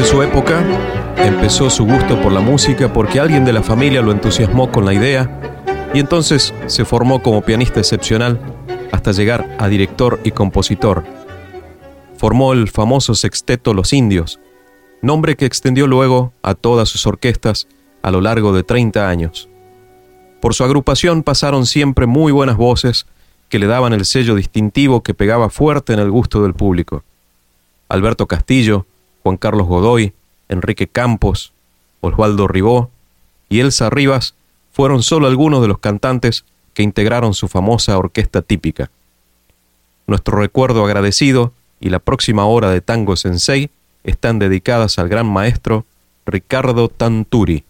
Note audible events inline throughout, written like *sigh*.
De su época, empezó su gusto por la música porque alguien de la familia lo entusiasmó con la idea y entonces se formó como pianista excepcional hasta llegar a director y compositor. Formó el famoso sexteto Los Indios, nombre que extendió luego a todas sus orquestas a lo largo de 30 años. Por su agrupación pasaron siempre muy buenas voces que le daban el sello distintivo que pegaba fuerte en el gusto del público. Alberto Castillo, Juan Carlos Godoy, Enrique Campos, Osvaldo Ribó y Elsa Rivas fueron solo algunos de los cantantes que integraron su famosa orquesta típica. Nuestro recuerdo agradecido y la próxima hora de Tango Sensei están dedicadas al gran maestro Ricardo Tanturi.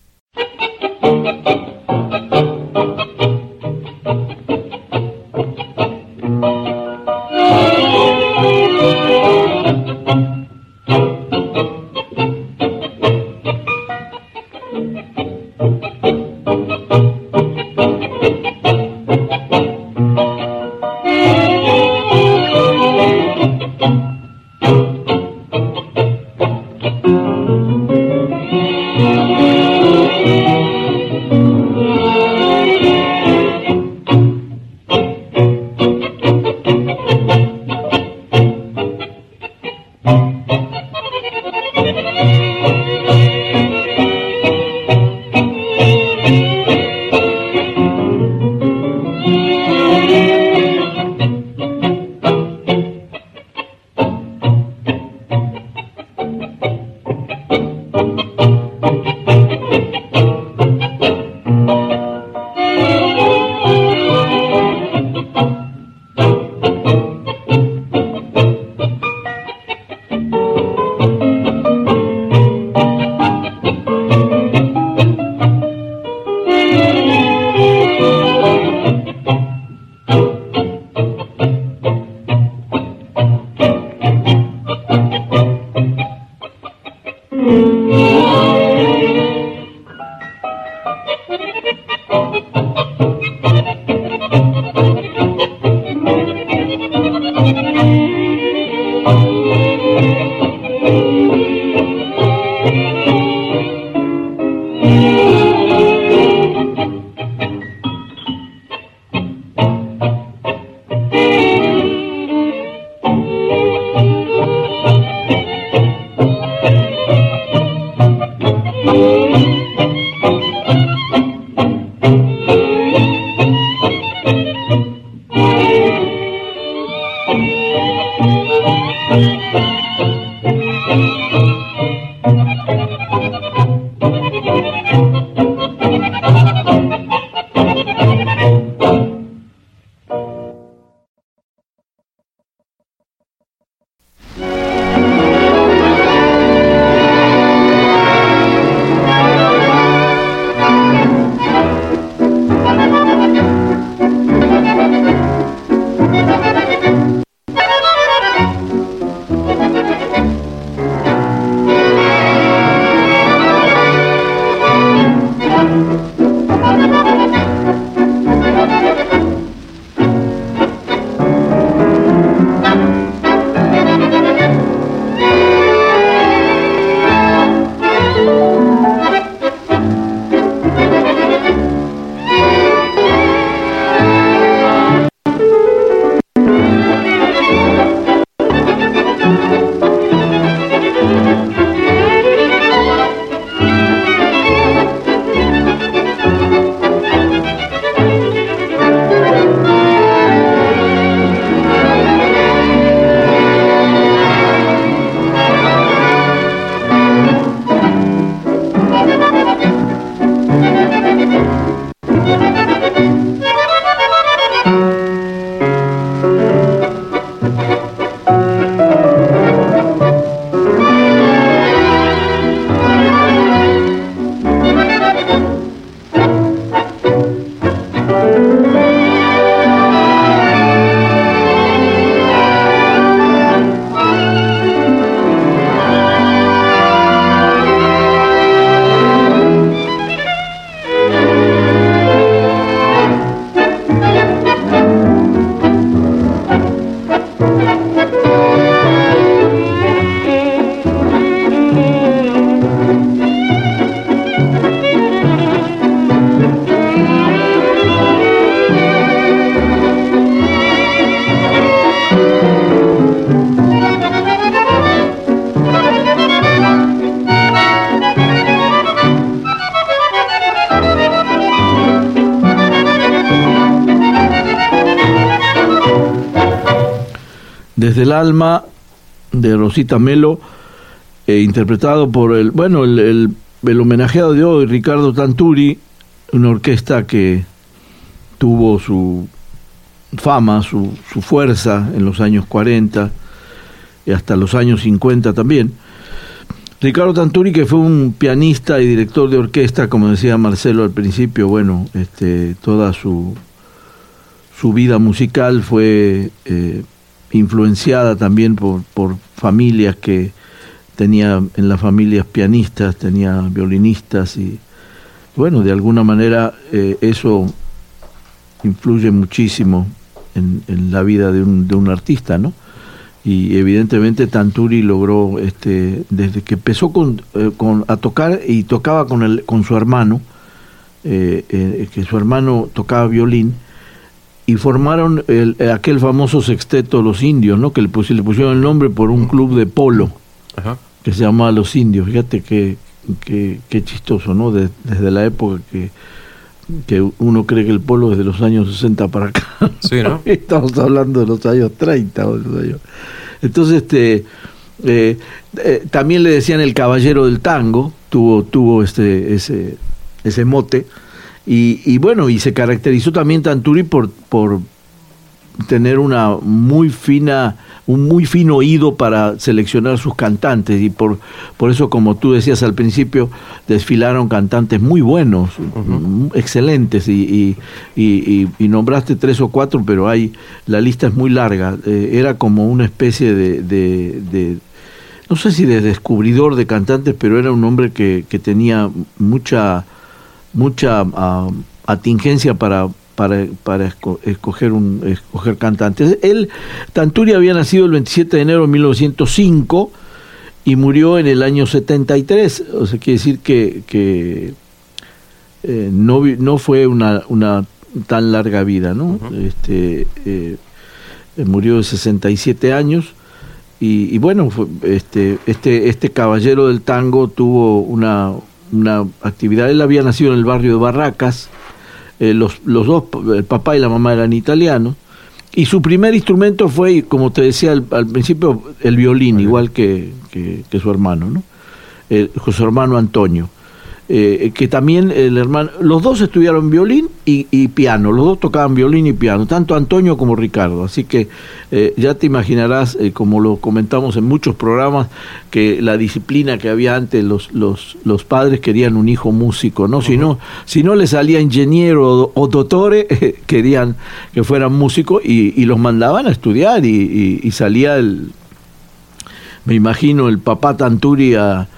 Alma de Rosita Melo, eh, interpretado por el, bueno, el, el, homenajeado de hoy, Ricardo Tanturi, una orquesta que tuvo su fama, su, su fuerza en los años 40 y hasta los años 50 también. Ricardo Tanturi, que fue un pianista y director de orquesta, como decía Marcelo al principio, bueno, este, toda su, su vida musical fue eh, influenciada también por, por familias que tenía en las familias pianistas, tenía violinistas y bueno, de alguna manera eh, eso influye muchísimo en, en la vida de un, de un artista, ¿no? y evidentemente Tanturi logró este desde que empezó con, eh, con a tocar y tocaba con el con su hermano eh, que su hermano tocaba violín y formaron el, aquel famoso sexteto Los Indios, ¿no? Que le, le pusieron el nombre por un club de polo que se llamaba Los Indios. Fíjate qué, qué, qué chistoso, ¿no? desde la época que, que uno cree que el polo es de los años 60 para acá. Sí, ¿no? *laughs* Estamos hablando de los años 30. Entonces, este, eh, eh, también le decían el caballero del tango, tuvo, tuvo este, ese, ese mote. Y, y bueno, y se caracterizó también Tanturi por, por tener una muy fina un muy fino oído para seleccionar sus cantantes. Y por, por eso, como tú decías al principio, desfilaron cantantes muy buenos, excelentes. Y, y, y, nombraste tres o cuatro, pero hay la lista es muy larga. Eh, era como una especie de, de, no sé si de descubridor de cantantes, pero era un hombre que, que tenía mucha mucha ah, atingencia para para, para escoger, un, escoger cantantes. Él, Tanturi había nacido el 27 de enero de 1905 y murió en el año 73, o sea, quiere decir que, que eh, no, no fue una, una tan larga vida, ¿no? este, eh, murió de 67 años y, y bueno, este, este, este caballero del tango tuvo una, una actividad, él había nacido en el barrio de Barracas, eh, los, los dos, el papá y la mamá eran italianos, y su primer instrumento fue, como te decía al, principio, el violín, igual que, que, su hermano, ¿no? su hermano Antonio. Eh, que también el hermano, los dos estudiaron violín y, piano, los dos tocaban violín y piano, tanto Antonio como Ricardo, así que eh, ya te imaginarás, eh, como lo comentamos en muchos programas, que la disciplina que había antes, los, los, los padres querían un hijo músico, ¿no? si, no si no le salía ingeniero o, doctore, *laughs* querían que fueran músicos y, y, los mandaban a estudiar y, y salía el, me imagino, el papá Tanturi a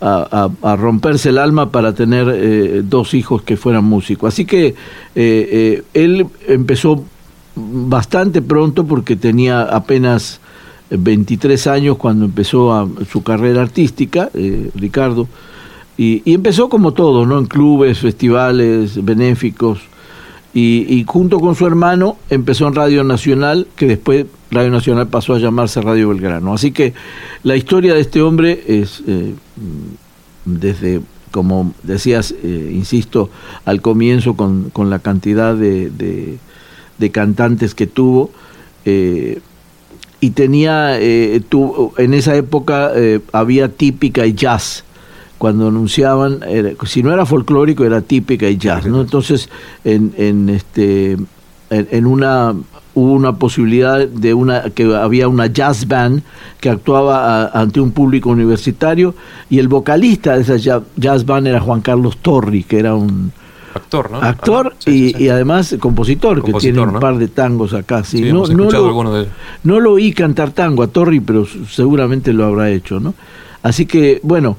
a, romperse el alma para tener eh, dos hijos que fueran músicos. Así que eh, eh, él empezó bastante pronto porque tenía apenas 23 años cuando empezó su carrera artística, Ricardo, y, y, empezó como todo, ¿no? En clubes, festivales, benéficos, y, junto con su hermano empezó en Radio Nacional, que después Radio Nacional pasó a llamarse Radio Belgrano. Así que la historia de este hombre es eh, desde, como decías, eh, insisto, al comienzo con, con la cantidad de, de, cantantes que tuvo. Eh, y tenía, tu, en esa época había típica y jazz cuando anunciaban, si no era folclórico, era típica y jazz, ¿no? Entonces, en, en este, en, una hubo una posibilidad de una que había una jazz band que actuaba ante un público universitario y el vocalista de esa jazz band era Juan Carlos Torri, que era un actor, ¿no? Actor y, además compositor, que tiene un par de tangos acá. Sí, no, no, lo, no lo oí cantar tango a Torri, pero seguramente lo habrá hecho, ¿no? Así que, bueno,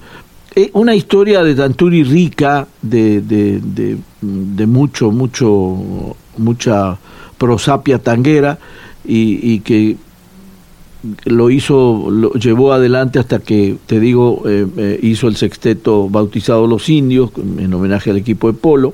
eh, una historia de Tanturi rica, de, de, de, mucho, mucho, mucha prosapia tanguera y, que lo hizo, lo llevó adelante hasta que, te digo, eh, eh, hizo el sexteto bautizado Los Indios, en homenaje al equipo de polo,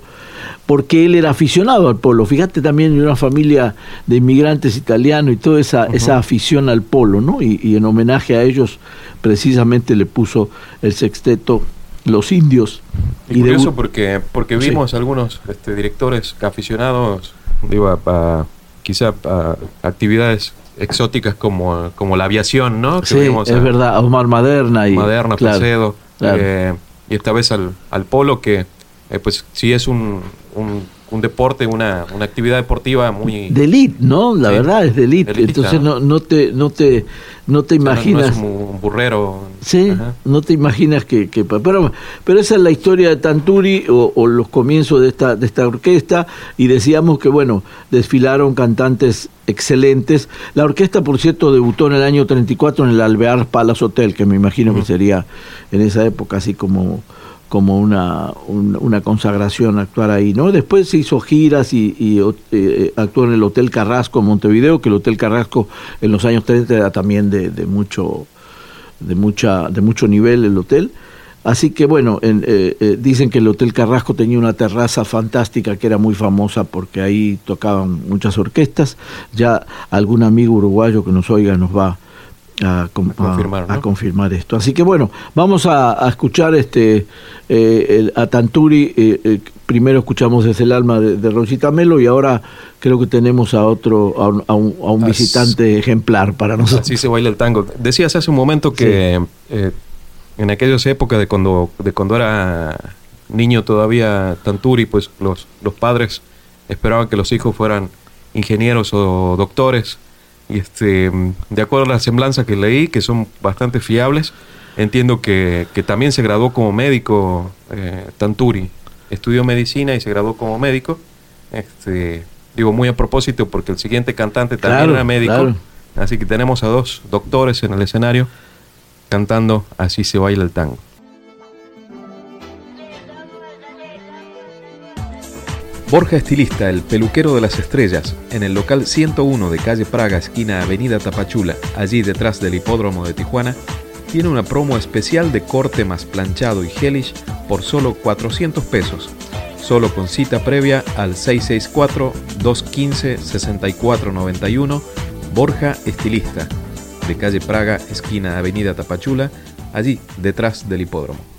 porque él era aficionado al polo. Fíjate también en una familia de inmigrantes italianos y toda esa, esa afición al polo, ¿no? Y, en homenaje a ellos precisamente le puso el sexteto Los Indios. Y, curioso porque, porque vimos algunos este, directores aficionados, digo, a, quizá a actividades exóticas como, como la aviación, ¿no? sí, es verdad, Omar Maderna y... Maderna, claro, eh, y esta vez al, al polo que, eh, pues sí es un, un un deporte, una, una actividad deportiva muy... De elite, ¿no? La verdad es de elite. Entonces no, no, te, no, te, no te imaginas... No, es un burrero. Sí, no te imaginas que... que pero, pero esa es la historia de Tanturi o, los comienzos de esta, de esta orquesta y decíamos que, bueno, desfilaron cantantes excelentes. La orquesta, por cierto, debutó en el año 34 en el Alvear Palace Hotel, que me imagino que sería en esa época así como como una, una consagración actuar ahí, ¿no? Después se hizo giras y, eh, actuó en el Hotel Carrasco en Montevideo, que el Hotel Carrasco en los años 30 era también de, de mucho de mucha de mucho nivel el hotel. Así que bueno, eh, eh, dicen que el Hotel Carrasco tenía una terraza fantástica que era muy famosa porque ahí tocaban muchas orquestas. Ya algún amigo uruguayo que nos oiga nos va a, confirmar, esto. Así que bueno, vamos a, escuchar este eh, a Tanturi. Eh, eh, primero escuchamos desde el alma de, Rosita Melo y ahora creo que tenemos a otro, a un, visitante ejemplar para nosotros. Así se baila el tango. Decías hace un momento que en aquellas épocas de cuando, de cuando era niño todavía Tanturi, pues los, los padres esperaban que los hijos fueran ingenieros o doctores este, de acuerdo a la semblanza que leí, que son bastante fiables, entiendo que, también se graduó como médico eh, Tanturi. Estudió medicina y se graduó como médico. Este, digo muy a propósito porque el siguiente cantante también era médico. Así que tenemos a dos doctores en el escenario cantando Así se baila el tango. Borja Estilista, el peluquero de las estrellas, en el local 101 de calle Praga, esquina Avenida Tapachula, allí detrás del hipódromo de Tijuana, tiene una promo especial de corte más planchado y gelish por solo 400 pesos, solo con cita previa al 664-215-6491, Borja Estilista, de calle Praga, esquina Avenida Tapachula, allí detrás del hipódromo.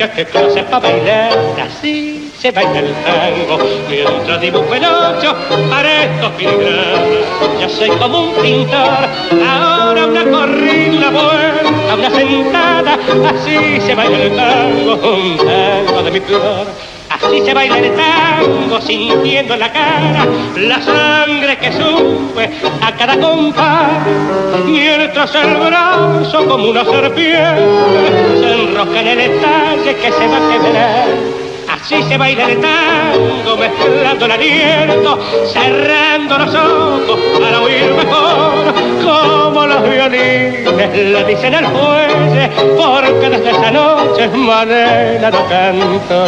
Arrogancia, que clase para bailar. Así se baila el tango, mientras dibujo el ocho para estos filigranas. Ya soy como un pintor, ahora una corrida, vuelta, una sentada. Así se baila el tango, un tango de mi flor Así se baila el tango sintiendo en la cara la sangre que sube a cada compás. Mientras el brazo como una serpiente enrosca en el estalle que se va a quebrar. Así se baila el tango mezclando el aliento, cerrando los ojos para oír mejor como los violines le dicen al fuelle, porque desde esa noche manera no canto.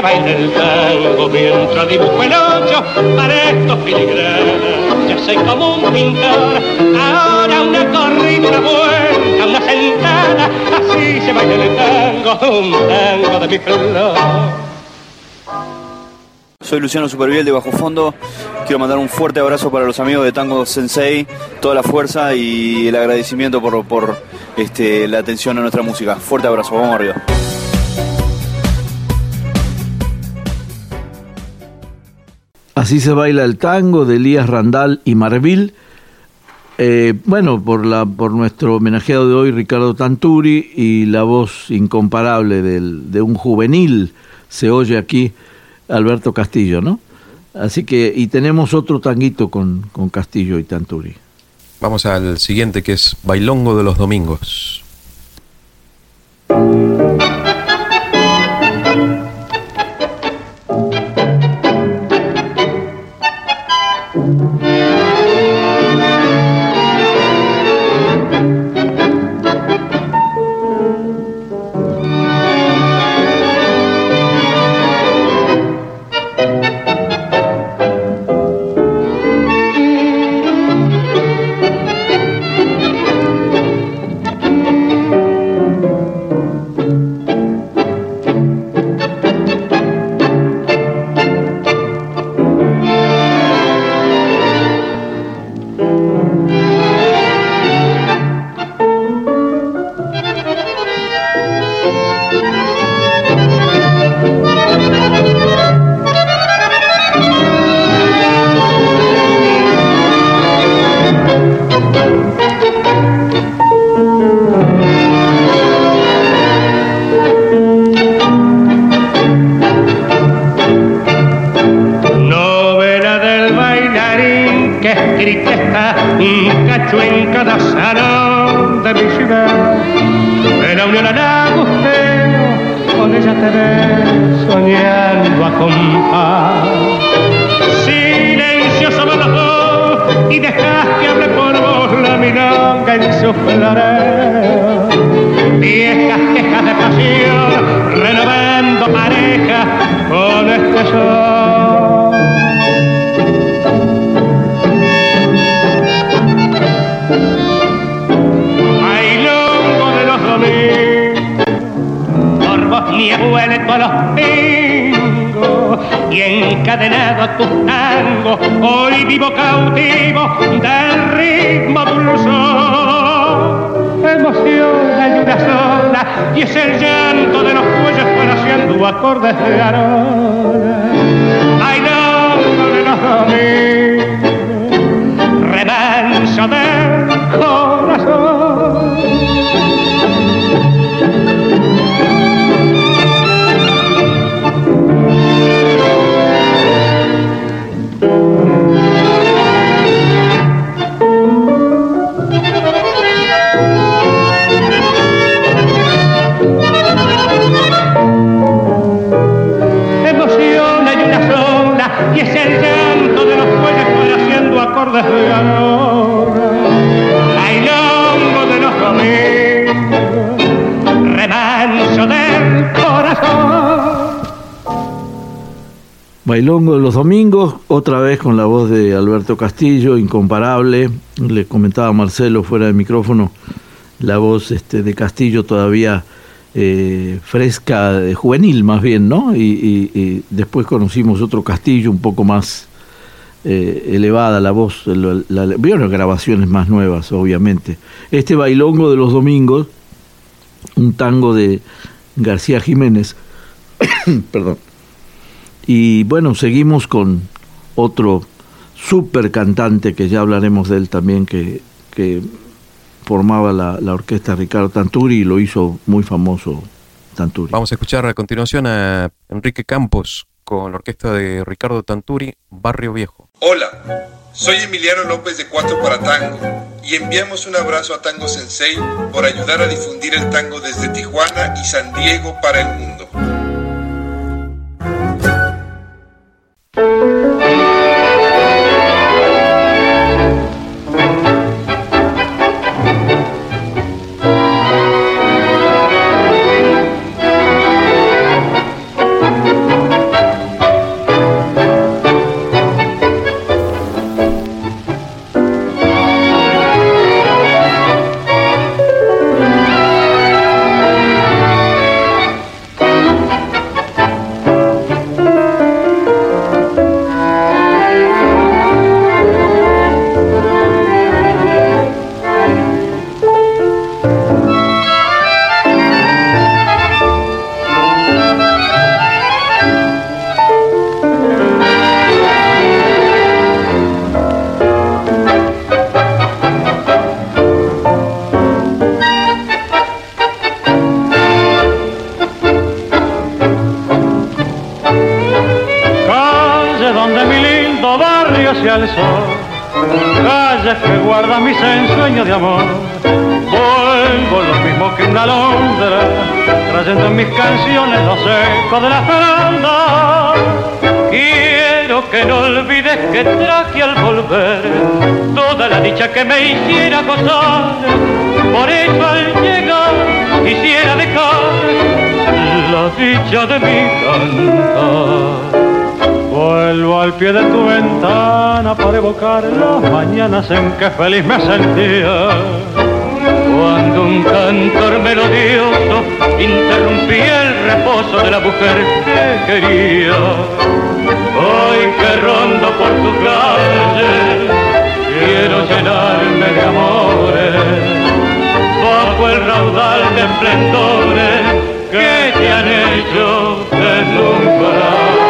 Así se baila el tango mientras dibujo el ocho para estos filigranas. Ya soy como un pintor, ahora una corrida, una vuelta, una sentada. Así se baila el tango, un tango de mi flor. Soy Luciano Superviel de Bajo Fondo. quiero mandar un fuerte abrazo para los amigos de Tango Sensei, toda la fuerza y el agradecimiento por, por este, la atención a nuestra música. Fuerte abrazo, vamos arriba. Así se baila el tango de Elías Randall y Marvil. Eh, bueno, por, la, por nuestro homenajeado de hoy, Ricardo Tanturi, y la voz incomparable del, de un juvenil, se oye aquí Alberto Castillo, ¿no? Así que, y tenemos otro tanguito con, con Castillo y Tanturi. Vamos al siguiente que es Bailongo de los Domingos. tiempo los tengo y encadenado a tus tangos, hoy vivo cautivo del ritmo pulso. Emoción ayuda sola y es el llanto de los cuellos haciendo acordes de arola. Bailando de los domingos, remanso del corazón. Bailongo de los domingos, otra vez con la voz de Alberto Castillo, incomparable. Le comentaba Marcelo fuera de micrófono, la voz este, de Castillo todavía eh, fresca, juvenil más bien, ¿no? Y, después conocimos otro Castillo un poco más eh, elevada la voz, la, la, grabaciones más nuevas, obviamente. Este Bailongo de los domingos, un tango de García Jiménez, *coughs* perdón y bueno, seguimos con otro super cantante que ya hablaremos de él también, que, que formaba la, la, orquesta Ricardo Tanturi y lo hizo muy famoso Tanturi. Vamos a escuchar a continuación a Enrique Campos con la orquesta de Ricardo Tanturi, Barrio Viejo. Hola, soy Emiliano López de Cuatro para Tango y enviamos un abrazo a Tango Sensei por ayudar a difundir el tango desde Tijuana y San Diego para el mundo. Olvides que traje al volver toda la dicha que me hiciera gozar. Por eso al llegar quisiera dejar la dicha de mi cantar. Vuelvo al pie de tu ventana para evocar las mañanas en que feliz me sentía. Cuando un cantor melodioso interrumpía el reposo de la mujer que quería. Hoy que rondo por tu calle, quiero llenarme de amores. Bajo el raudal de esplendores que te han hecho deslumbrar.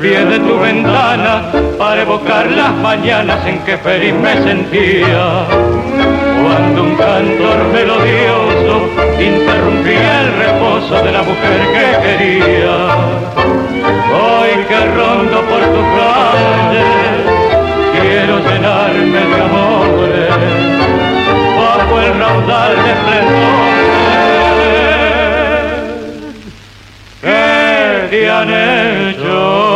Pie de tu ventana para evocar las mañanas en que feliz me sentía. Cuando un cantor melodioso interrumpía el reposo de la mujer que quería. Hoy que rondo por tu calle, quiero llenarme de amores bajo el raudal de esplendor que te hecho.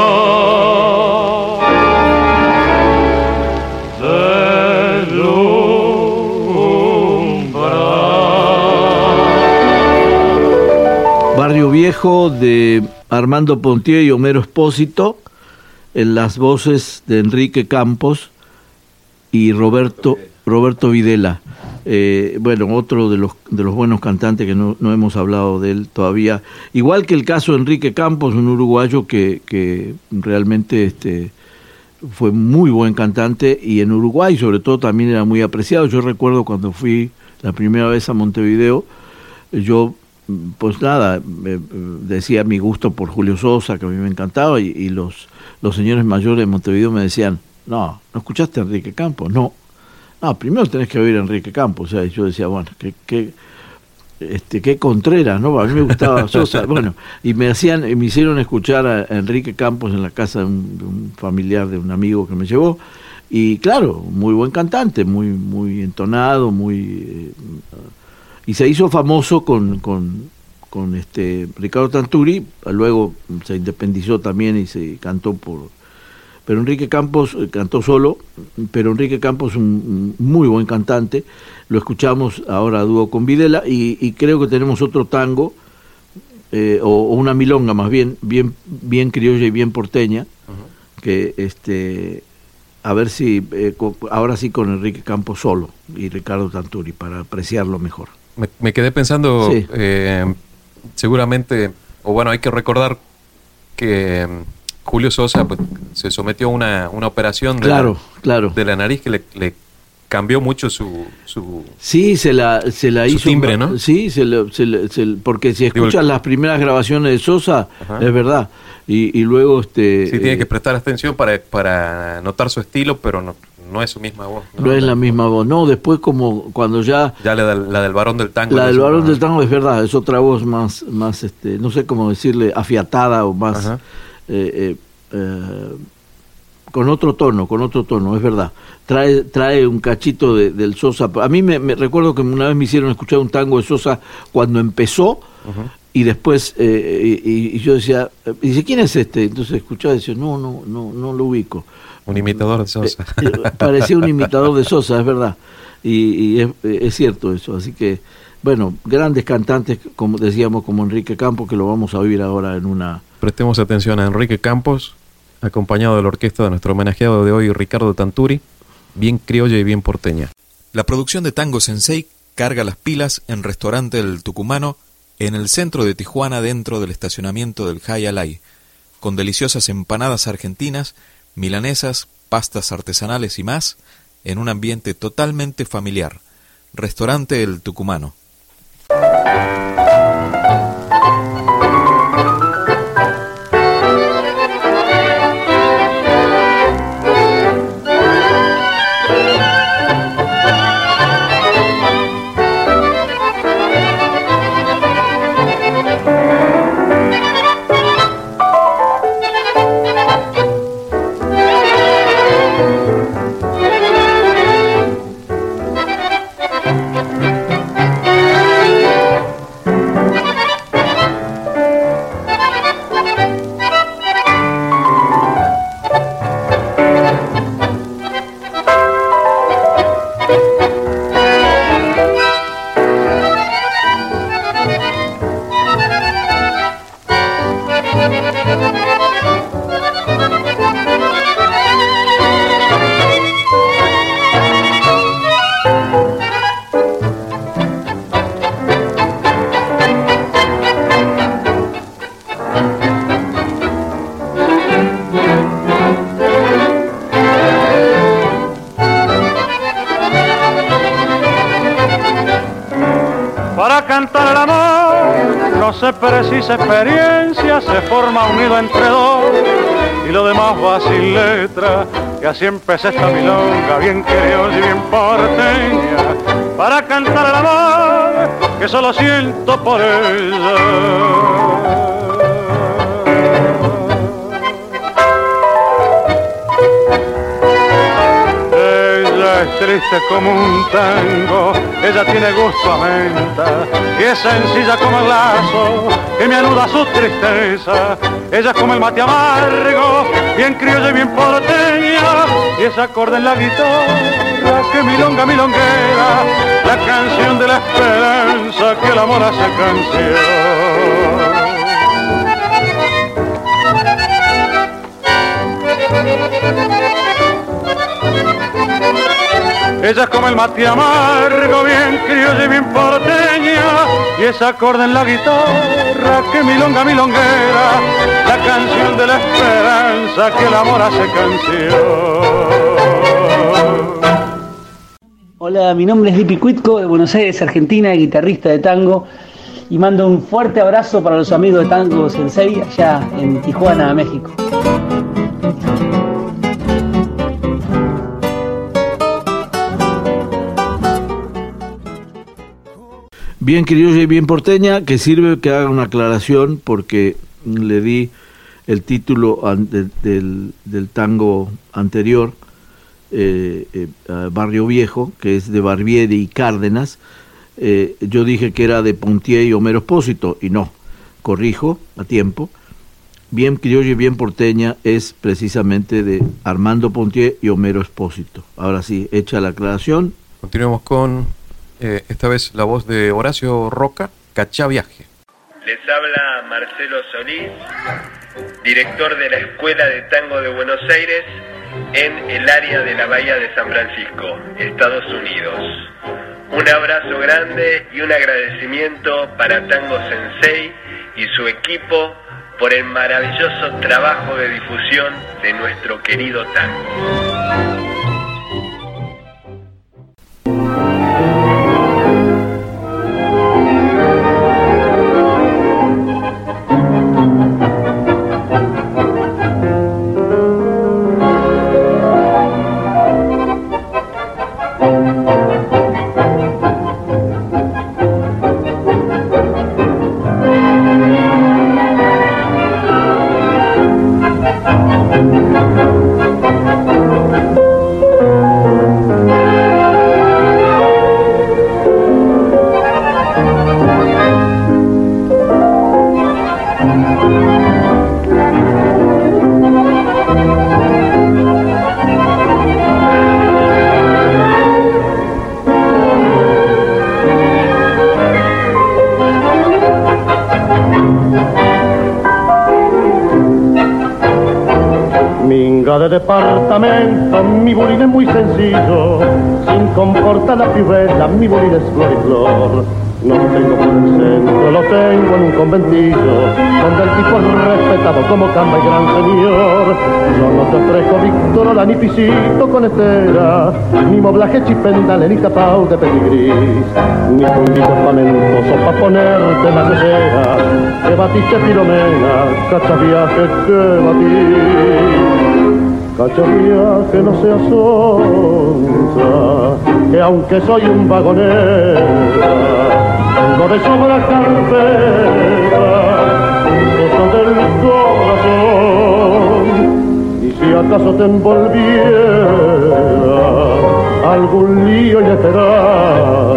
De Armando Pontier y Homero Espósito, en las voces de Enrique Campos y Roberto, Roberto Videla. Eh, bueno, otro de los, de los buenos cantantes que no, hemos hablado de él todavía. Igual que el caso de Enrique Campos, un uruguayo que, que realmente este, fue muy buen cantante y en Uruguay sobre todo también era muy apreciado. Yo recuerdo cuando fui la primera vez a Montevideo, yo pues nada, decía mi gusto por Julio Sosa, que a mí me encantaba, y, los, los señores mayores de Montevideo me decían, no, ¿no escuchaste a Enrique Campos? No. No, primero tenés que oír a Enrique Campos. O sea, yo decía, bueno, qué, qué, este, qué Contreras, ¿no? A mí me gustaba *laughs* Sosa. Bueno, y me hacían, me hicieron escuchar a Enrique Campos en la casa de un, familiar de un amigo que me llevó. Y claro, muy buen cantante, muy, muy entonado, muy... Eh, y se hizo famoso con, con, este Ricardo Tanturi, luego se independizó también y se cantó por... Pero Enrique Campos eh, cantó solo, pero Enrique Campos es un muy buen cantante, lo escuchamos ahora a dúo con Videla y, creo que tenemos otro tango, eh, o, una milonga más bien, bien, bien criolla y bien porteña, que este a ver si eh, ahora sí con Enrique Campos solo y Ricardo Tanturi para apreciarlo mejor me, quedé pensando, eh, seguramente, o bueno, hay que recordar que mm, Julio Sosa pues, se sometió a una, una operación de, claro, la, claro. de la nariz que le, cambió mucho su, su sí se la se la hizo timbre no sí se porque si escuchas las primeras grabaciones de Sosa es verdad. Y, y luego este sí tiene que prestar atención para para notar su estilo pero no no es su misma voz. No, es la misma voz, no, después como cuando ya... Ya la, del varón del tango. La del varón del tango es verdad, es otra voz más, más este, no sé cómo decirle, afiatada o más... Eh, eh, eh, con otro tono, con otro tono, es verdad. Trae, trae un cachito del Sosa. A mí me, recuerdo que una vez me hicieron escuchar un tango de Sosa cuando empezó y después y, yo decía, dice, ¿quién es este? Entonces escuchaba y decía, no, no, no, no lo ubico. Un imitador de Sosa. Eh, eh, parecía un imitador de Sosa, es verdad. Y, es, cierto eso. Así que, bueno, grandes cantantes, como decíamos, como Enrique Campos, que lo vamos a oír ahora en una... Prestemos atención a Enrique Campos, acompañado de la orquesta de nuestro homenajeado de hoy, Ricardo Tanturi, bien criolla y bien porteña. La producción de Tango Sensei carga las pilas en Restaurante del Tucumano, en el centro de Tijuana, dentro del estacionamiento del Alay, con deliciosas empanadas argentinas milanesas, pastas artesanales y más, en un ambiente totalmente familiar. Restaurante El Tucumano. Así empecé esta milonga, bien creo y bien porteña, para cantar el amor que solo siento por ella. es triste como un tango, ella tiene gusto a menta y es sencilla como el lazo que me anuda su tristeza. Ella es como el mate amargo, bien criolla y bien porteña y ese acorde en la guitarra que milonga milonguera, la canción de la esperanza que el amor hace canción. Ella es como el mate amargo, bien criollo y bien porteña, y esa acorde en la guitarra que milonga milonguera, la canción de la esperanza que el amor hace canción. Hola, mi nombre es Lipi Cuitco de Buenos Aires, Argentina, guitarrista de tango, y mando un fuerte abrazo para los amigos de Tango Sensei allá en Tijuana, México. Bien criolla y bien porteña, que sirve que haga una aclaración porque le di el título del, tango anterior, eh, eh, Barrio Viejo, que es de Barbieri y Cárdenas. Eh, yo dije que era de Pontier y Homero Espósito, y no, corrijo a tiempo. Bien criolla y bien porteña es precisamente de Armando Pontier y Homero Espósito. Ahora sí, hecha la aclaración. Continuemos con eh, esta vez la voz de Horacio Roca, Cachá Viaje. Les habla Marcelo Solís, director de la Escuela de Tango de Buenos Aires en el área de la Bahía de San Francisco, Estados Unidos. Un abrazo grande y un agradecimiento para Tango Sensei y su equipo por el maravilloso trabajo de difusión de nuestro querido tango. Mi bulín es muy sencillo, sin comportar la pibela, mi bulín es flor y flor. No lo tengo por el centro, lo tengo en un conventillo, donde el tipo es respetado como camba y gran señor. Yo no te ofrezco Victorola ni pisito con estera, ni moblaje chipendale, ni tapao de pedigris, ni puntito espamentoso pa' ponerte la cesera, que batiste filomena, cacha viaje que batí. Cachavía que no sea sonza, que aunque soy un vagonera, tengo de sobra carpeta, cosas del corazón, y si acaso te envolviera algún lío inesperado,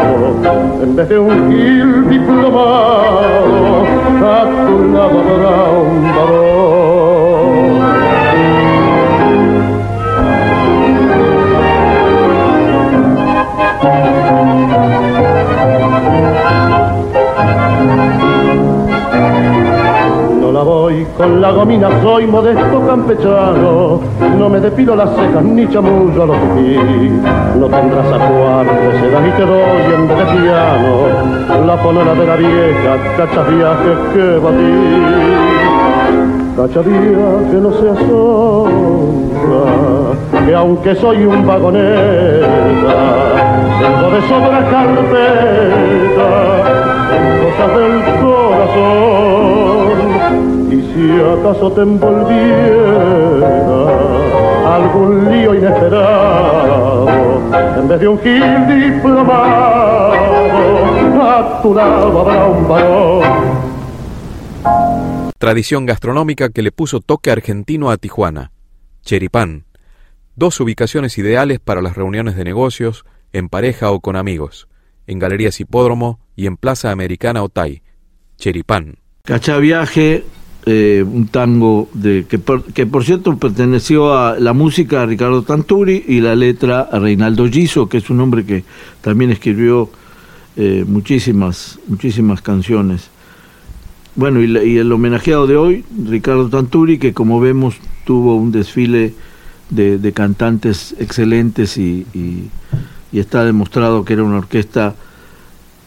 en vez de un gil diplomado, a tu lado habrá un varón. Con la gomina, soy modesto campechano, no me depilo las cejas ni chamullo a los pipí. No tendrás acuarde, seda ni te doy en vez de piano, la ponera de la vieja, cachas viajes que batí. Cachavía que no sea sombra, que aunque soy un vagoneta, tengo de sobra carpeta, corazón. Y si acaso te envolviera algún lío inesperado, en vez de un gil diplomado, a tu lado habrá un varón. Tradición gastronómica que le puso toque argentino a Tijuana. Cheripán. Dos ubicaciones ideales para las reuniones de negocios, en pareja o con amigos. En Galerías Hipódromo y en Plaza Americana Otay. Cheripán. Cachá Viaje, eh, un tango de, que, por, que por cierto perteneció a la música a Ricardo Tanturi y la letra a Reinaldo Giso, que es un hombre que también escribió eh, muchísimas, muchísimas canciones. Bueno, y, y el homenajeado de hoy, Ricardo Tanturi, que como vemos tuvo un desfile de, de cantantes excelentes y, y- y está demostrado que era una orquesta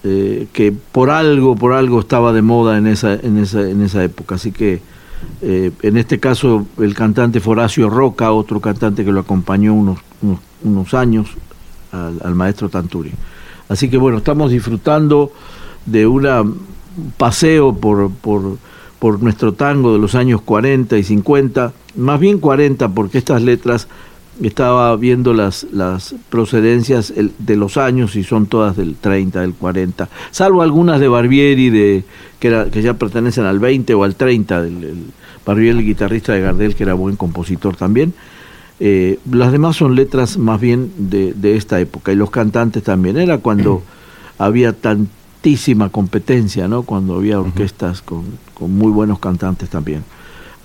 eh, que por algo, por algo estaba de moda en esa, en esa, en esa época. Así que eh, en este caso el cantante fue Horacio Roca, otro cantante que lo acompañó unos, unos, años al, al maestro Tanturi. Así que bueno, estamos disfrutando de una- un paseo por, por, por nuestro tango de los años 40 y 50, más bien 40 porque estas letras estaba viendo las, las procedencias de los años y son todas del 30, del 40, salvo algunas de Barbieri de, que, era, que ya pertenecen al 20 o al 30, del, el Barbieri, el guitarrista de Gardel, que era buen compositor también. Eh, las demás son letras más bien de, de esta época y los cantantes también. Era cuando *clears throat* había tantísima competencia, ¿no? Cuando había orquestas con, con muy buenos cantantes también.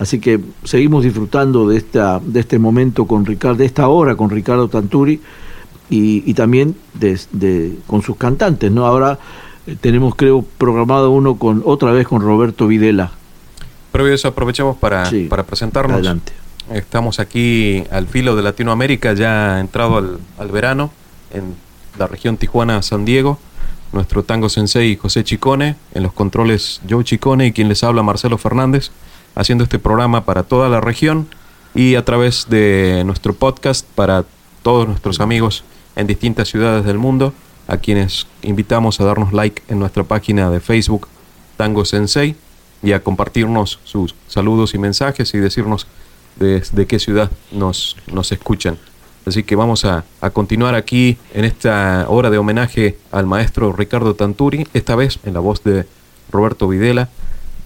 Así que seguimos disfrutando de esta de este momento con Ricardo, de esta hora con Ricardo Tanturi y, y también de, de- con sus cantantes, ¿no? Ahora eh, tenemos creo programado uno con otra vez con Roberto Videla. Previo eso aprovechamos para, Sí, para presentarnos. Adelante. Estamos aquí al filo de Latinoamérica, ya entrado al, al verano, en la región Tijuana-San Diego. Nuestro tango sensei José Chicone, en los controles Joe Chicone y quien les habla Marcelo Fernández, haciendo este programa para toda la región y a través de nuestro podcast para todos nuestros amigos en distintas ciudades del mundo, a quienes invitamos a darnos like en nuestra página de Facebook Tango Sensei y a compartirnos sus saludos y mensajes y decirnos desde qué ciudad nos, nos escuchan. Así que vamos a, a continuar aquí en esta hora de homenaje al maestro Ricardo Tanturi, esta vez en la voz de Roberto Videla,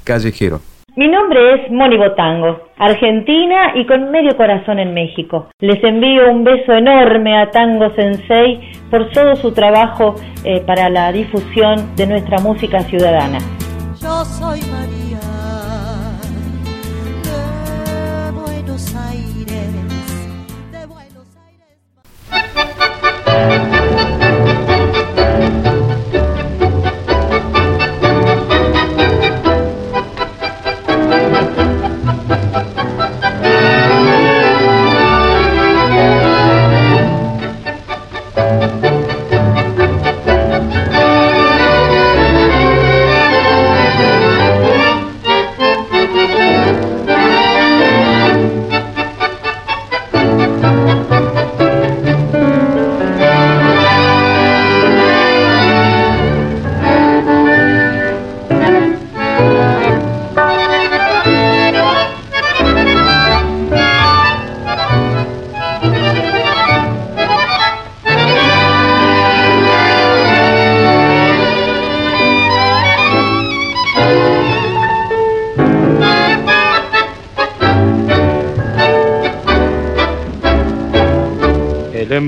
Callejero. Mi nombre es Moni Botango, argentina y con medio corazón en México. Les envío un beso enorme a Tango Sensei por todo su trabajo eh, para la difusión de nuestra música ciudadana. Yo soy María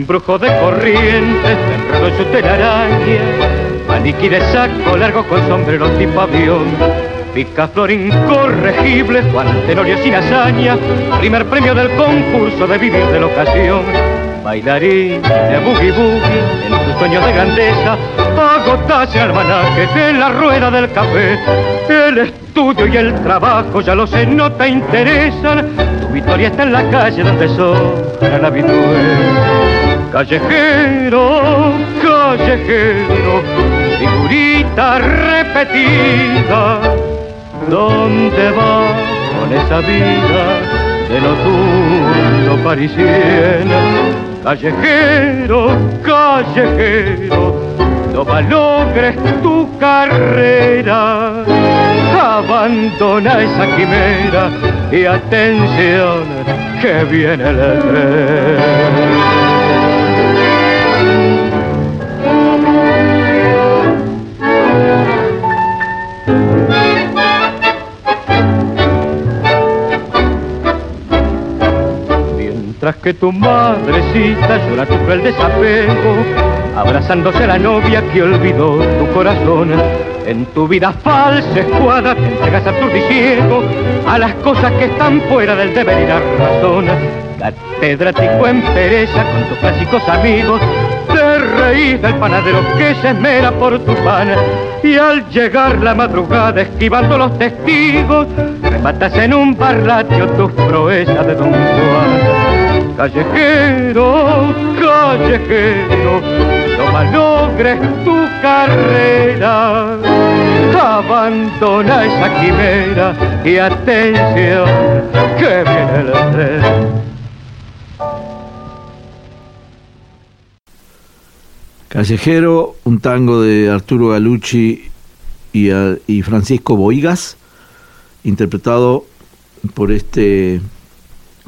El embrujo de corrientes, enredo en su telaraña, maniquí de saco largo con sombrero tipo avión, picaflor incorregible, Juan Tenorio sin hazaña, primer premio del concurso de vivir de la ocasión, bailarín de boogie boogie, en sus sueños de grandeza, agotaje almanaque de la rueda del café, el estudio y el trabajo ya lo se nota interesan, tu victoria está en la calle donde sobra la virtud. Callejero, callejero, figurita repetida, ¿dónde va con esa vida de nocturno parisiena? Callejero, callejero, no malogres tu carrera. Abandona esa quimera y atención que viene el tren. Que tu madrecita llora tu cruel desapego, abrazándose a la novia que olvidó tu corazón. En tu vida falsa escuadra te entregas absurdo y ciego a las cosas que están fuera del deber y la razón. Catedrático en pereza con tus clásicos amigos, te reís del panadero que se esmera por tu pan y al llegar la madrugada esquivando los testigos, rematas en un barracho tus proezas de Don Juan. Callejero, callejero, no malogres tu carrera, abandona esa quimera y atención que viene el tren. Callejero, un tango de Arturo Galucci y, y Francisco Boigas, interpretado por este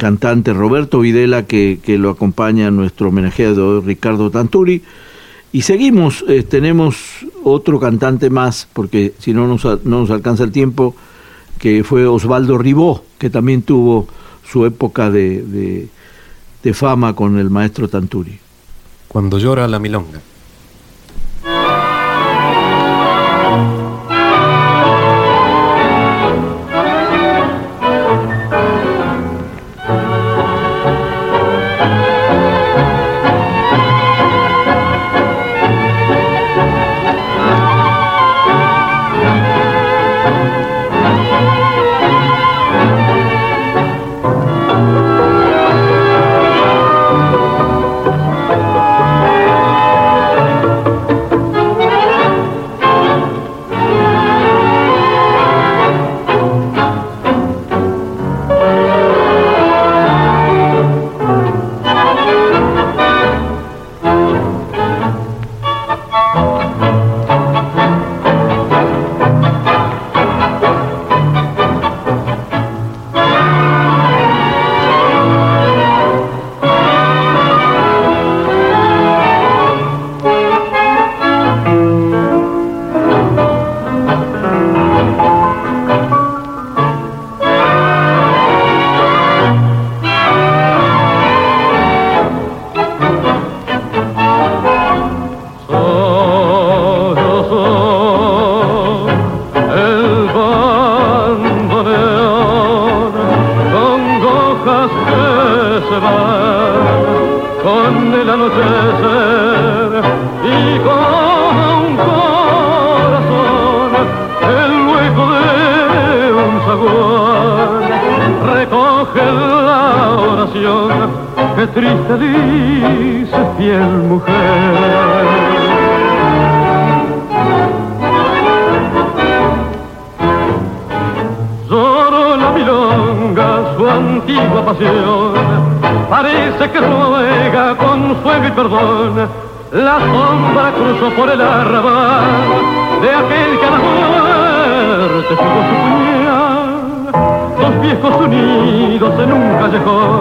cantante Roberto Videla que, que lo acompaña nuestro homenajeado Ricardo Tanturi. Y seguimos, eh, tenemos otro cantante más, porque si no nos, no nos alcanza el tiempo, que fue Osvaldo Ribó, que también tuvo su época de, de- de fama con el maestro Tanturi. Cuando llora la milonga. La sombra cruzó por el arrabal de aquel que a la muerte jugó su. Dos viejos unidos en un callejón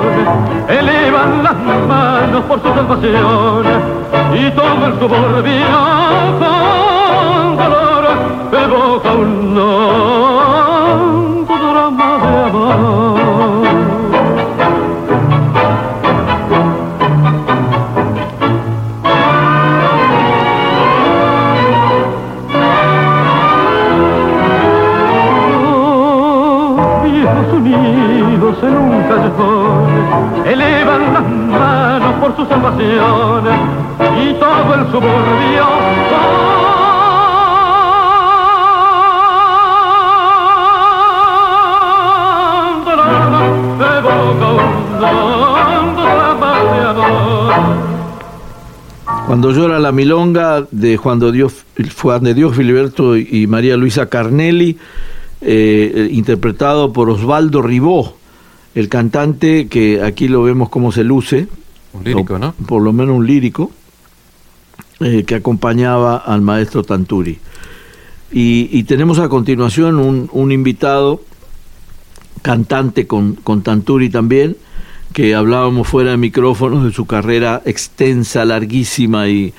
elevan las manos por su salvación y todo el suburbio con dolor evoca un hondo manos por su salvación y todo el suburbio. Cuando llora la milonga de Juan de Dios, Juan de Dios Filiberto y María Luisa Carnelli, eh, interpretado por Osvaldo Ribó, el cantante que aquí lo vemos cómo se luce. Un lírico, o ¿no? Por lo menos un lírico. eh, que acompañaba al maestro Tanturi. Y, y tenemos a continuación un, un invitado, cantante con, con Tanturi también, que hablábamos fuera de micrófonos de su carrera extensa, larguísima y,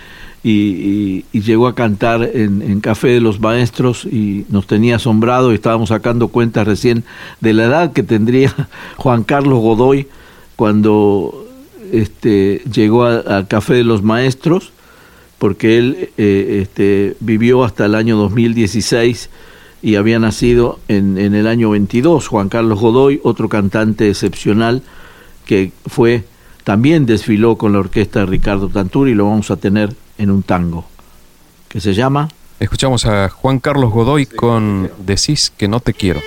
y, y- y llegó a cantar en, en Café de los Maestros y nos tenía asombrado y estábamos sacando cuentas recién de la edad que tendría *laughs* Juan Carlos Godoy cuando este, llegó a- al Café de los Maestros, porque él eh, este, vivió hasta el año 2016 y había nacido en, en el año 22. Juan Carlos Godoy, otro cantante excepcional que fue también desfiló con la orquesta de Ricardo Tanturi y lo vamos a tener en un tango que se llama Escuchamos a Juan Carlos Godoy con Decís que no te quiero.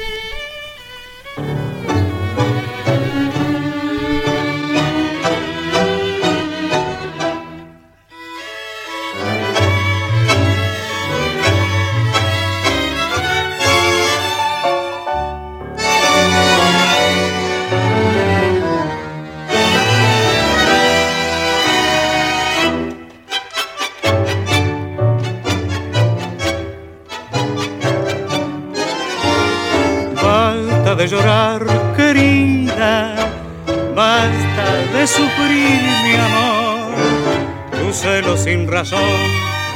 De sufrir, mi amor. Tu celo sin razón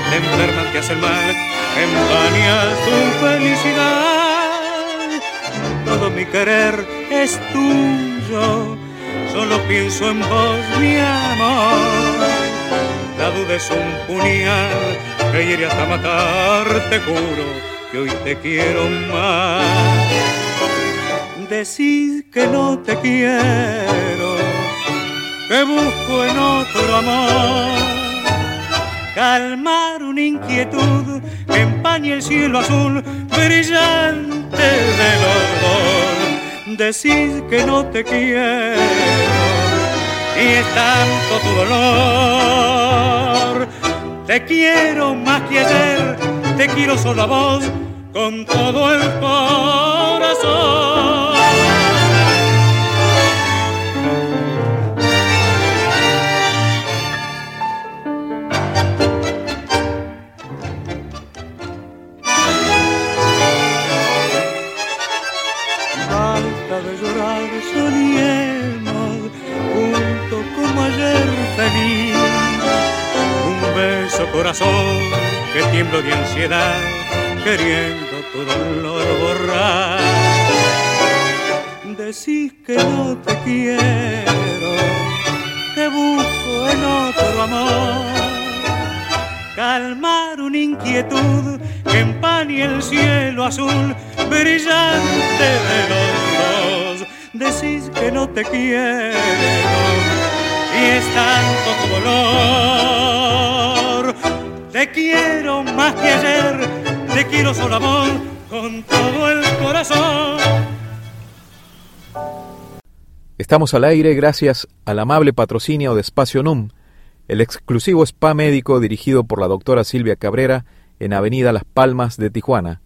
te enferman, te hacen mal, empañas tu felicidad. Todo mi querer es tuyo, solo pienso en vos, mi amor. La duda es un puñal que hiere hasta matar, te juro que hoy te quiero más. Decís que no te quiero, que busco en otro amor. Calmar una inquietud que empañe el cielo azul brillante de los dos. Decís que no te quiero y es tanto tu dolor. Te quiero más que ayer, te quiero solo a vos con todo el corazón. Feliz. Un beso corazón que tiemblo de ansiedad, queriendo tu dolor borrar. Decís que no te quiero, que busco en otro amor. Calmar una inquietud que empañe el cielo azul brillante de los dos. Decís que no te quiero es tanto tu dolor. Te quiero más que ayer, te quiero solo amor con todo el corazón. Estamos al aire gracias al amable patrocinio de Espacio NUM, el exclusivo spa médico dirigido por la doctora Silvia Cabrera en Avenida Las Palmas de Tijuana.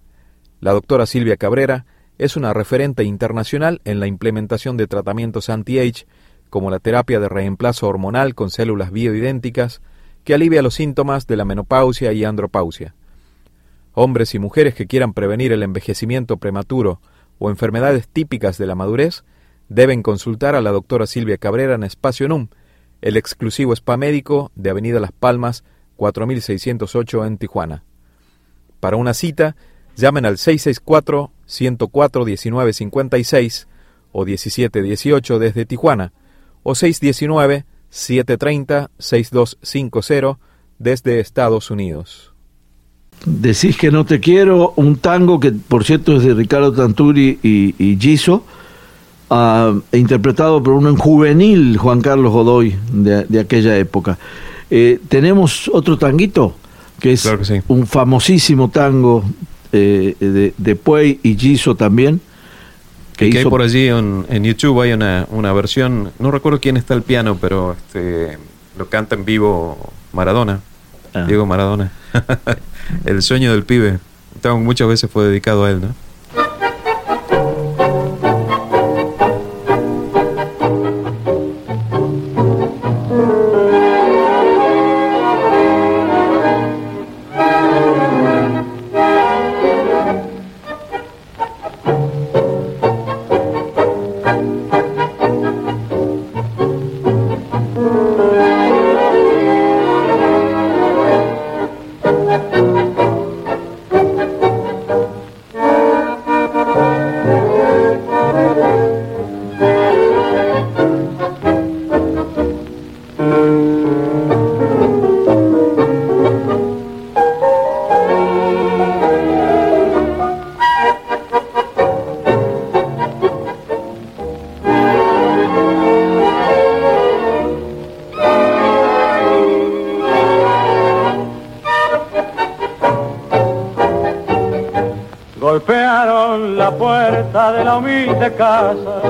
La doctora Silvia Cabrera es una referente internacional en la implementación de tratamientos anti-age, como la terapia de reemplazo hormonal con células bioidénticas, que alivia los síntomas de la menopausia y andropausia. Hombres y mujeres que quieran prevenir el envejecimiento prematuro o enfermedades típicas de la madurez deben consultar a la doctora Silvia Cabrera en Espacio NUM, el exclusivo spa médico de Avenida Las Palmas, 4608 en Tijuana. Para una cita, llamen al 664-104-1956 o 1718 desde Tijuana o 619-730-6250 desde Estados Unidos. Decís que no te quiero, un tango que por cierto es de Ricardo Tanturi y, y Giso, ah, interpretado por un juvenil Juan Carlos Godoy de, de aquella época. Eh, tenemos otro tanguito, que es Claro que sí. un famosísimo tango eh, de, de Puey y Giso también. Que, hay hizo- por allí en, en YouTube hay una, una versión, no recuerdo quién está al piano, pero este, lo canta en vivo Maradona, Ah. Diego Maradona. *laughs* El sueño del pibe. Que muchas veces fue dedicado a él, ¿no? Casa,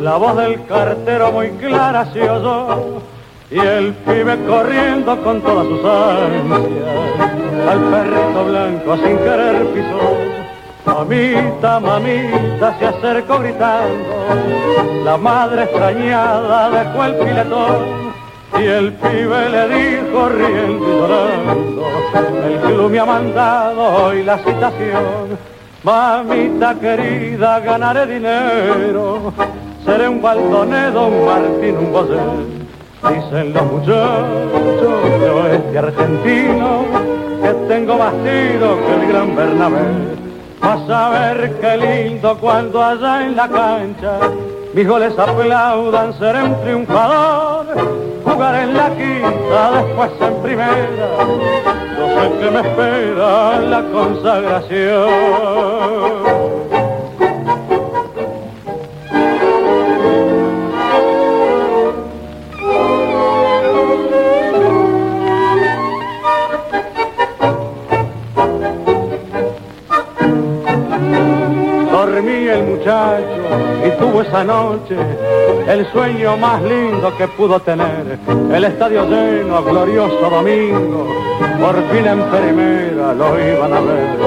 la voz del cartero muy clara se oyó y el pibe corriendo con todas sus ansias al perrito blanco sin querer pisó. Mamita, mamita se acercó gritando, la madre extrañada dejó el filetón y el pibe le dijo riendo y llorando, el club me ha mandado hoy la citación. Mamita querida, ganaré dinero, seré un baldonedo, un martín, un bosé. Dicen los muchachos de oeste argentino que tengo más tiro que el gran Bernabé. Vas a ver qué lindo cuando allá en la cancha mis goles aplaudan, seré un triunfador. Jugaré en la quinta, después en primera. Yo sé que me espera la consagración. Y tuvo esa noche el sueño más lindo que pudo tener. El estadio lleno, glorioso domingo, por fin en primera lo iban a ver.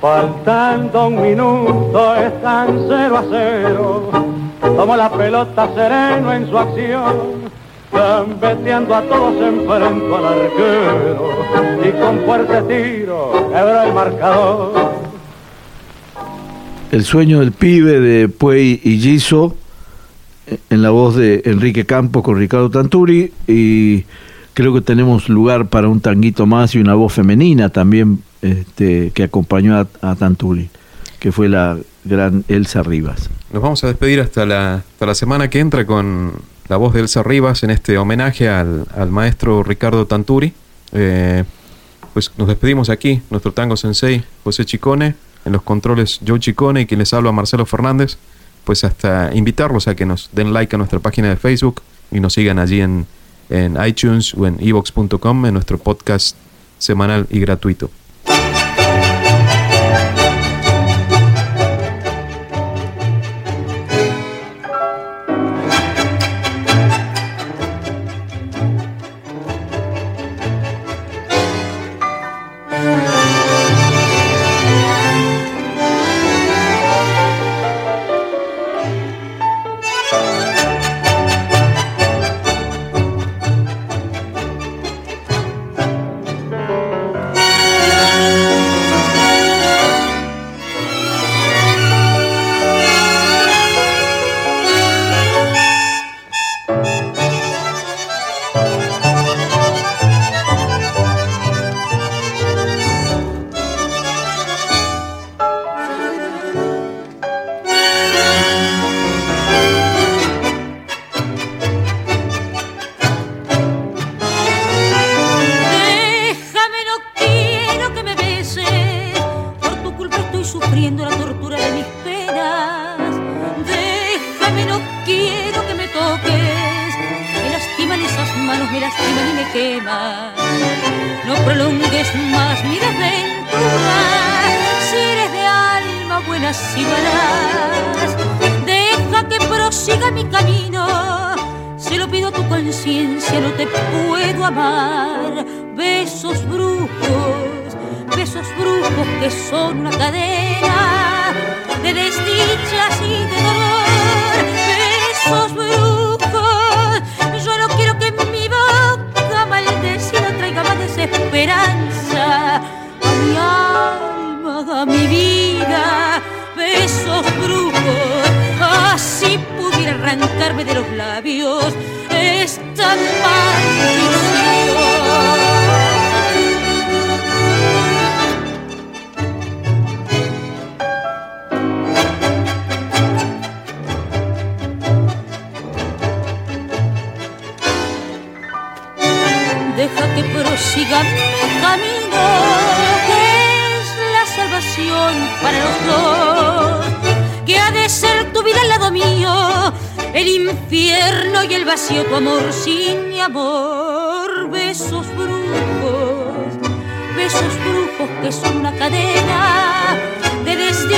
Faltando un minuto están cero a cero. Tomó la pelota sereno en su acción. Gambeteando a todos enfrentó al arquero y con fuerte tiro quebró el marcador. El sueño del pibe de Puey y Giso, en la voz de Enrique Campo con Ricardo Tanturi, y creo que tenemos lugar para un tanguito más y una voz femenina también este, que acompañó a, a Tanturi, que fue la gran Elsa Rivas. Nos vamos a despedir hasta la, hasta la semana que entra con la voz de Elsa Rivas en este homenaje al, al maestro Ricardo Tanturi. Eh, pues nos despedimos aquí, nuestro tango sensei José Chicone, en los controles Joe Chicone y quien les habla Marcelo Fernández. Pues hasta invitarlos a que nos den like a nuestra página de Facebook y nos sigan allí en, en iTunes o en evox.com en nuestro podcast semanal y gratuito. Arrancarme de los labios esta maldición. El infierno y el vacío, tu amor sin mi amor. Besos brujos, besos brujos que son una cadena de deseo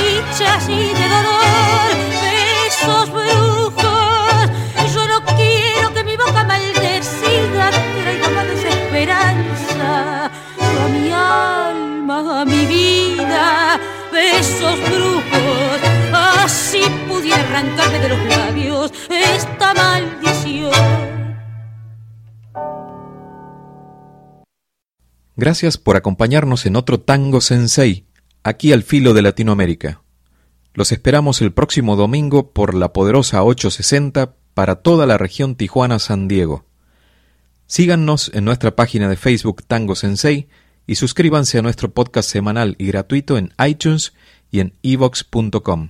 y de dolor, besos brujos. Yo no quiero que mi boca maldecida traiga más desesperanza a mi alma, a mi vida. Besos brujos, así pudiera arrancarme de los labios esta maldición. Gracias por acompañarnos en otro Tango Sensei, aquí al filo de Latinoamérica. Los esperamos el próximo domingo por la poderosa 860 para toda la región Tijuana-San Diego. Síganos en nuestra página de Facebook Tango Sensei y suscríbanse a nuestro podcast semanal y gratuito en iTunes y en evox.com.